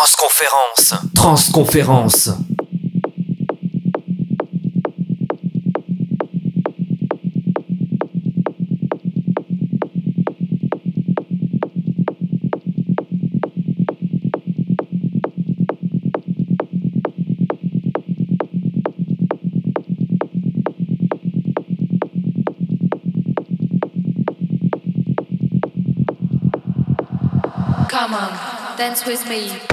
Transconférence. Transconférence. Come on, dance with me.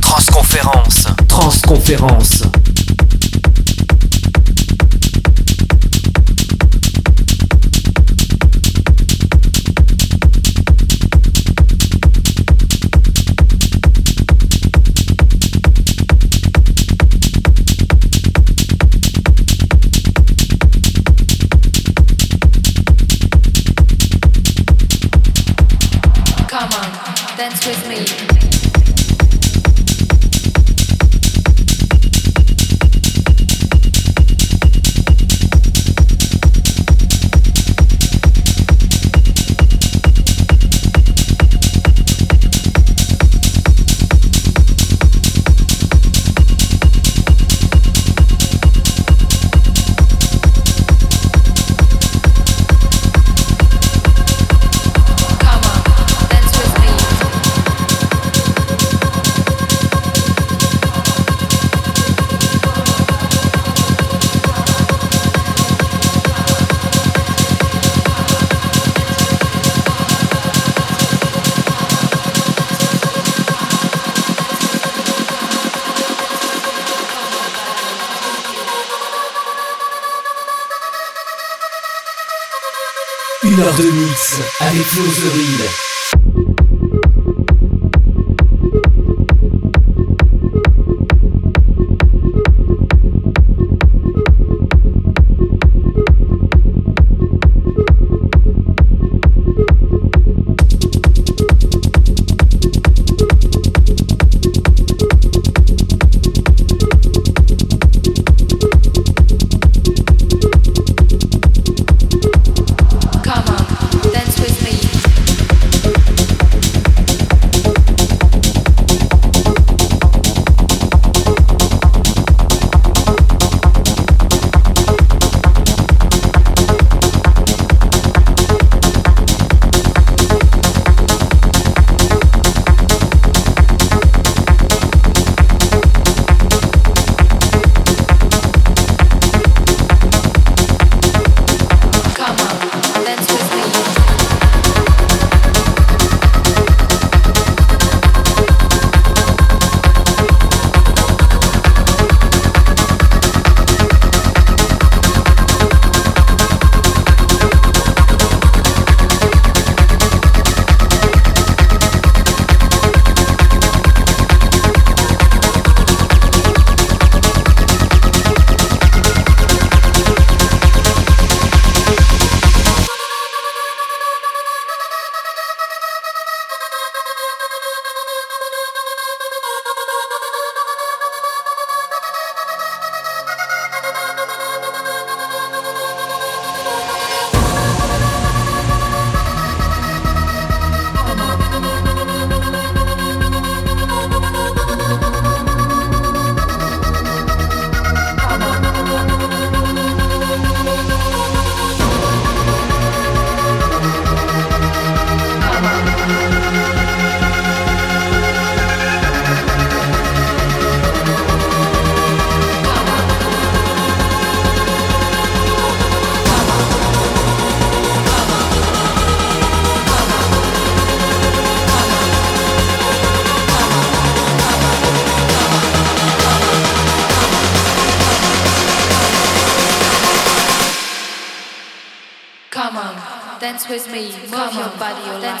Transconférence. Transconférence. De mix avec Flo.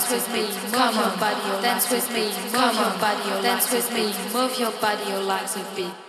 Dance with me, move your body, dance with me, move your body, dance with me, move your body, or legs a beat.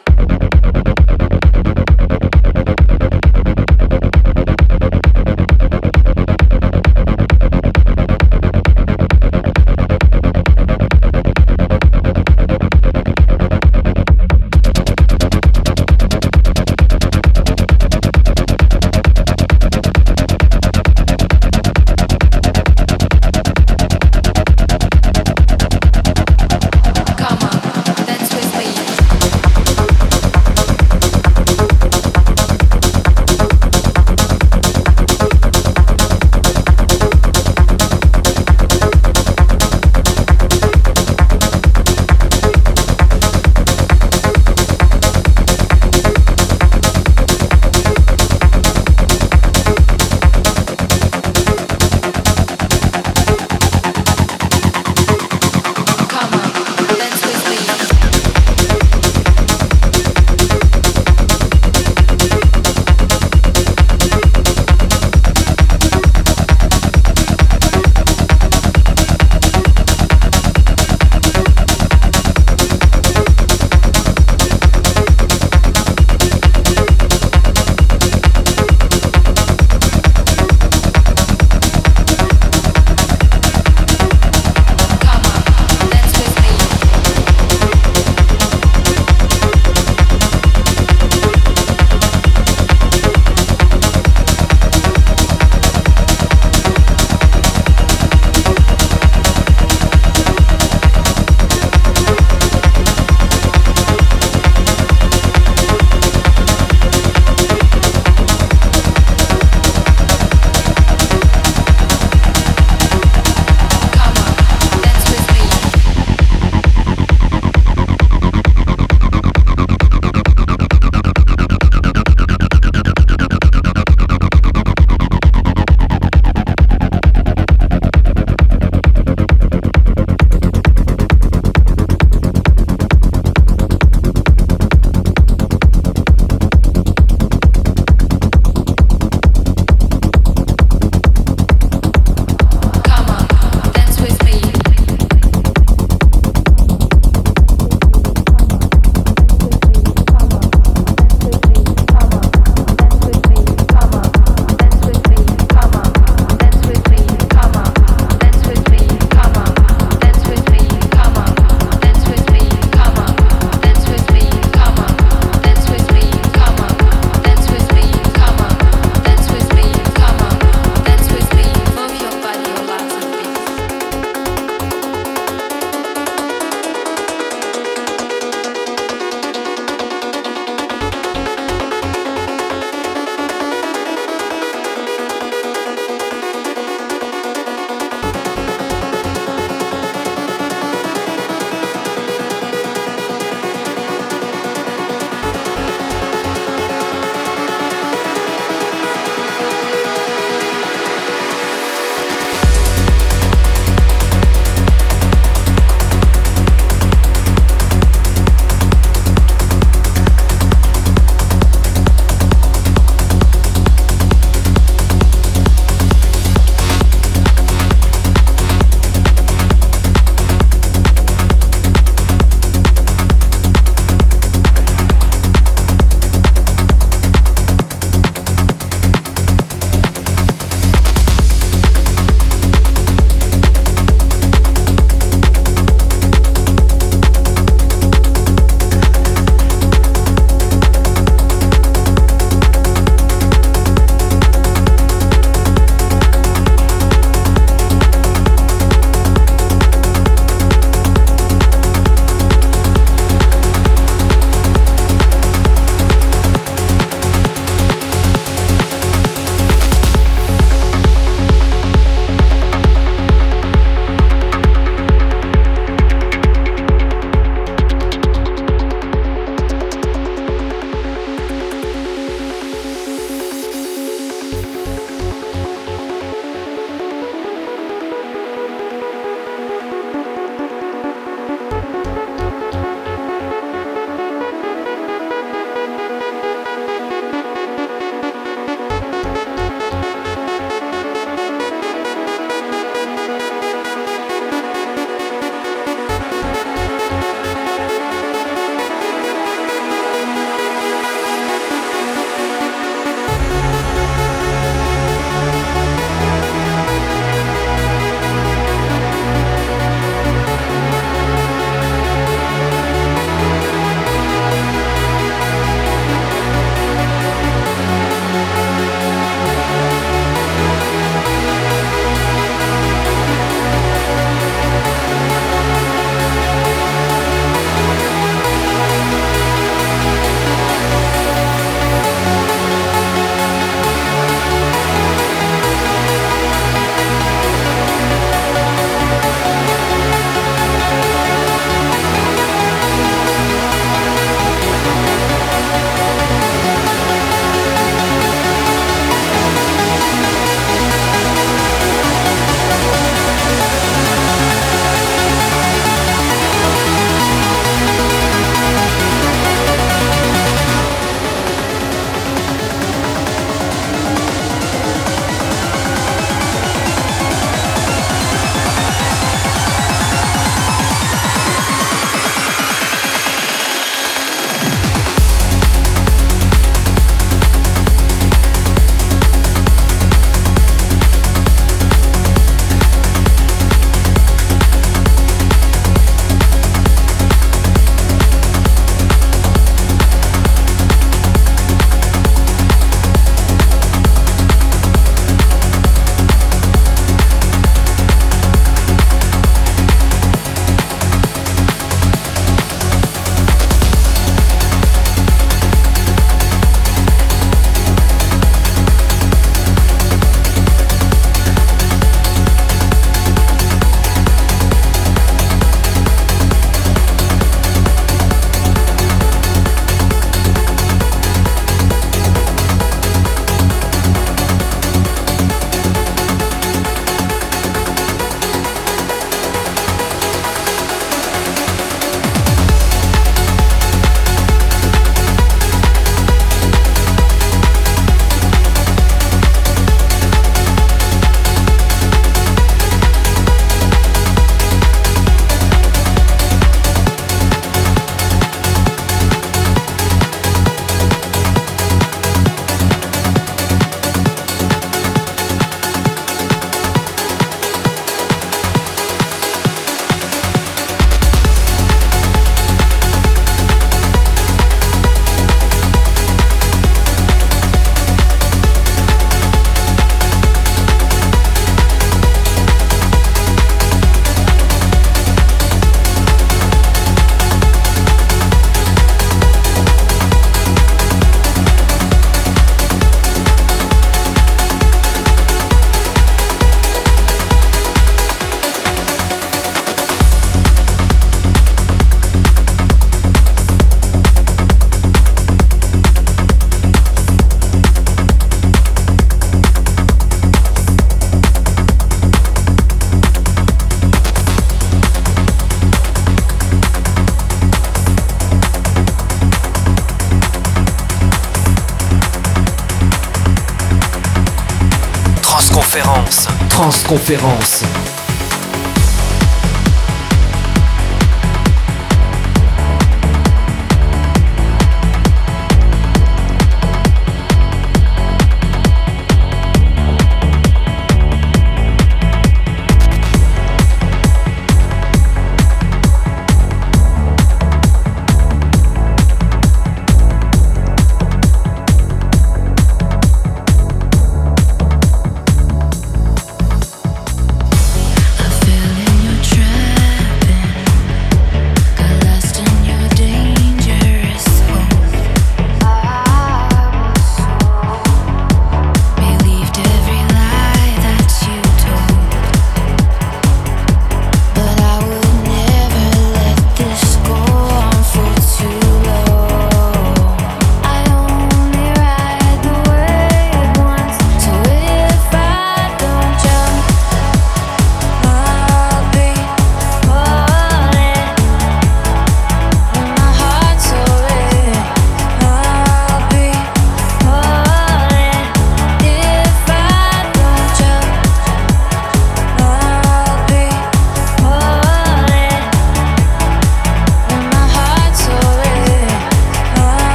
Transconférence.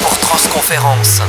Pour Transconférence.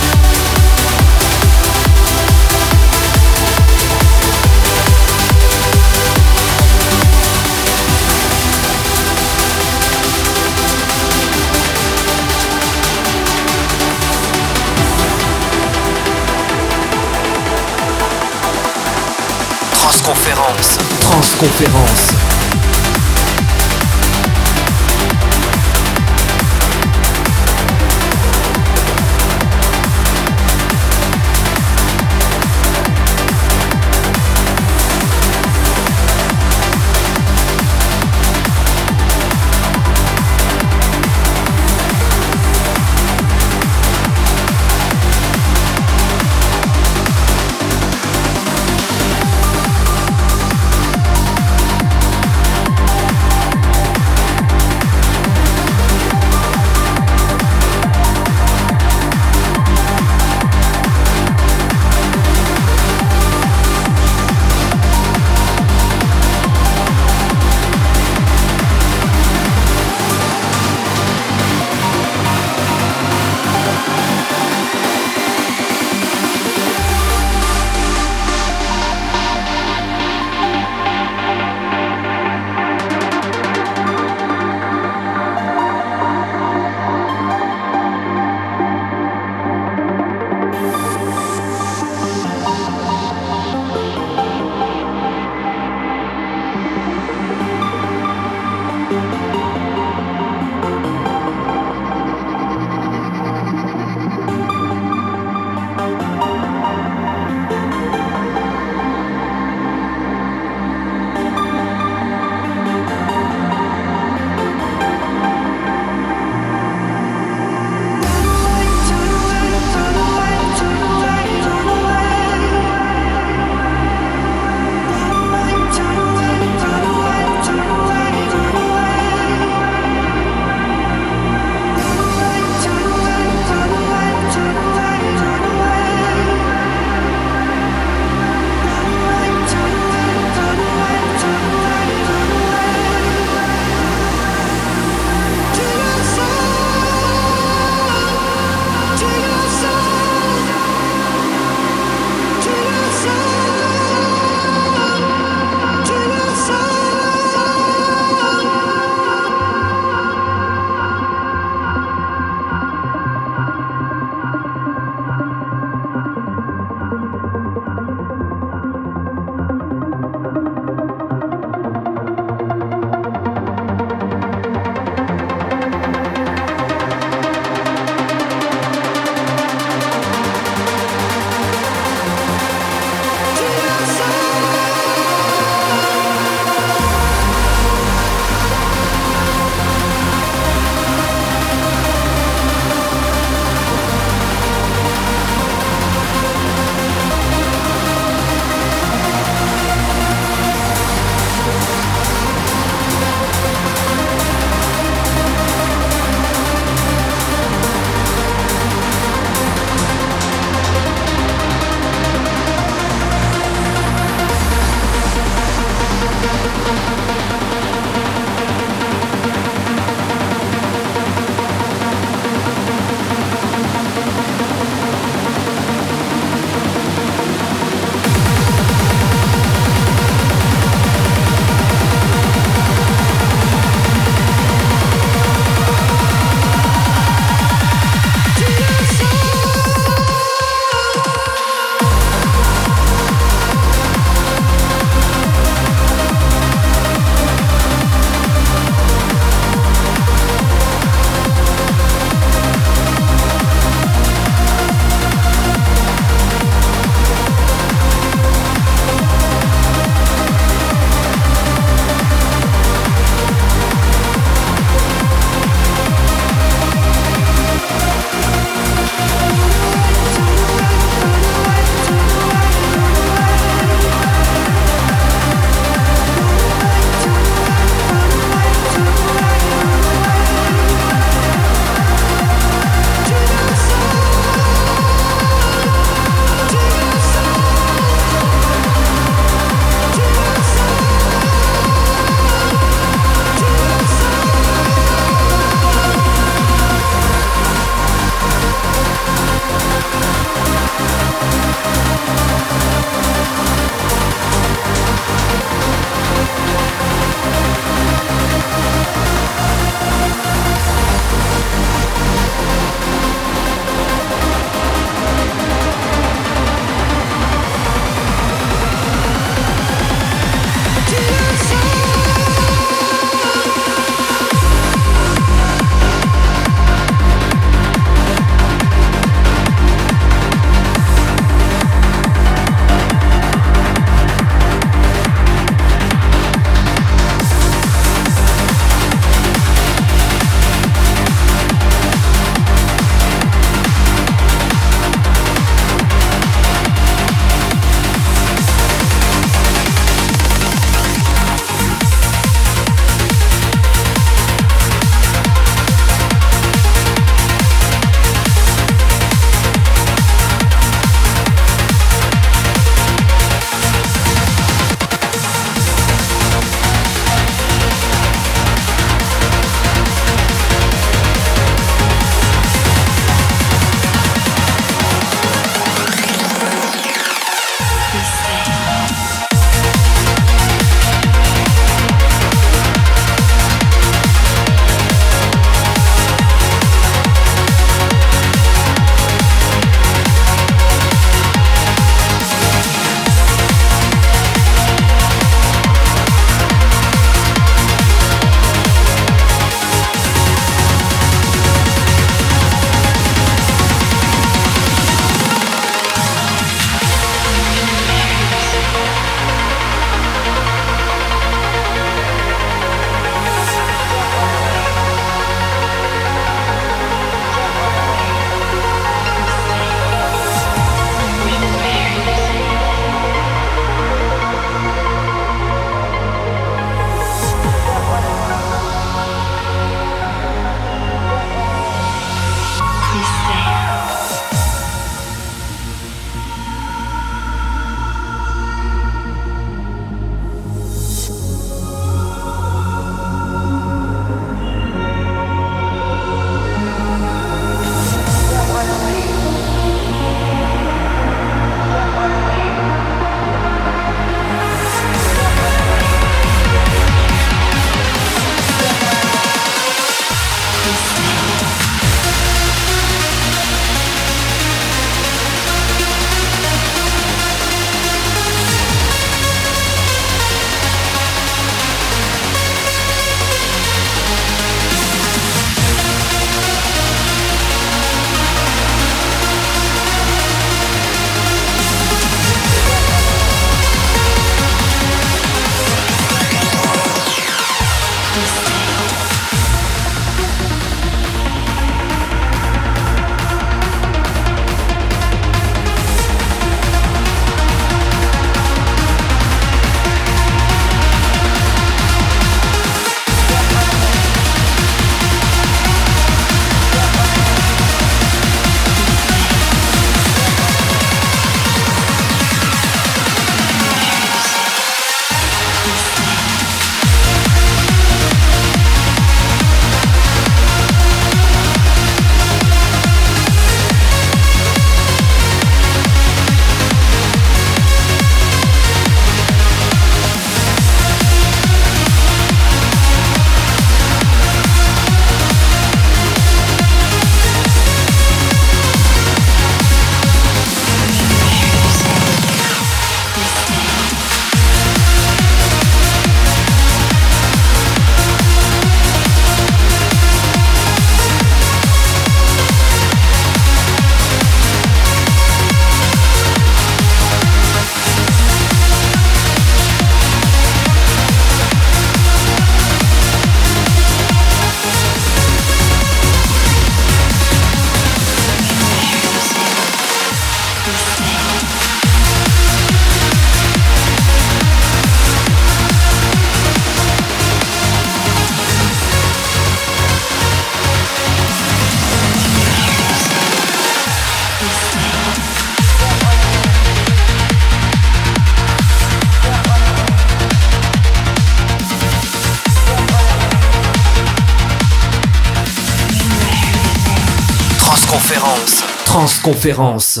Transconférence.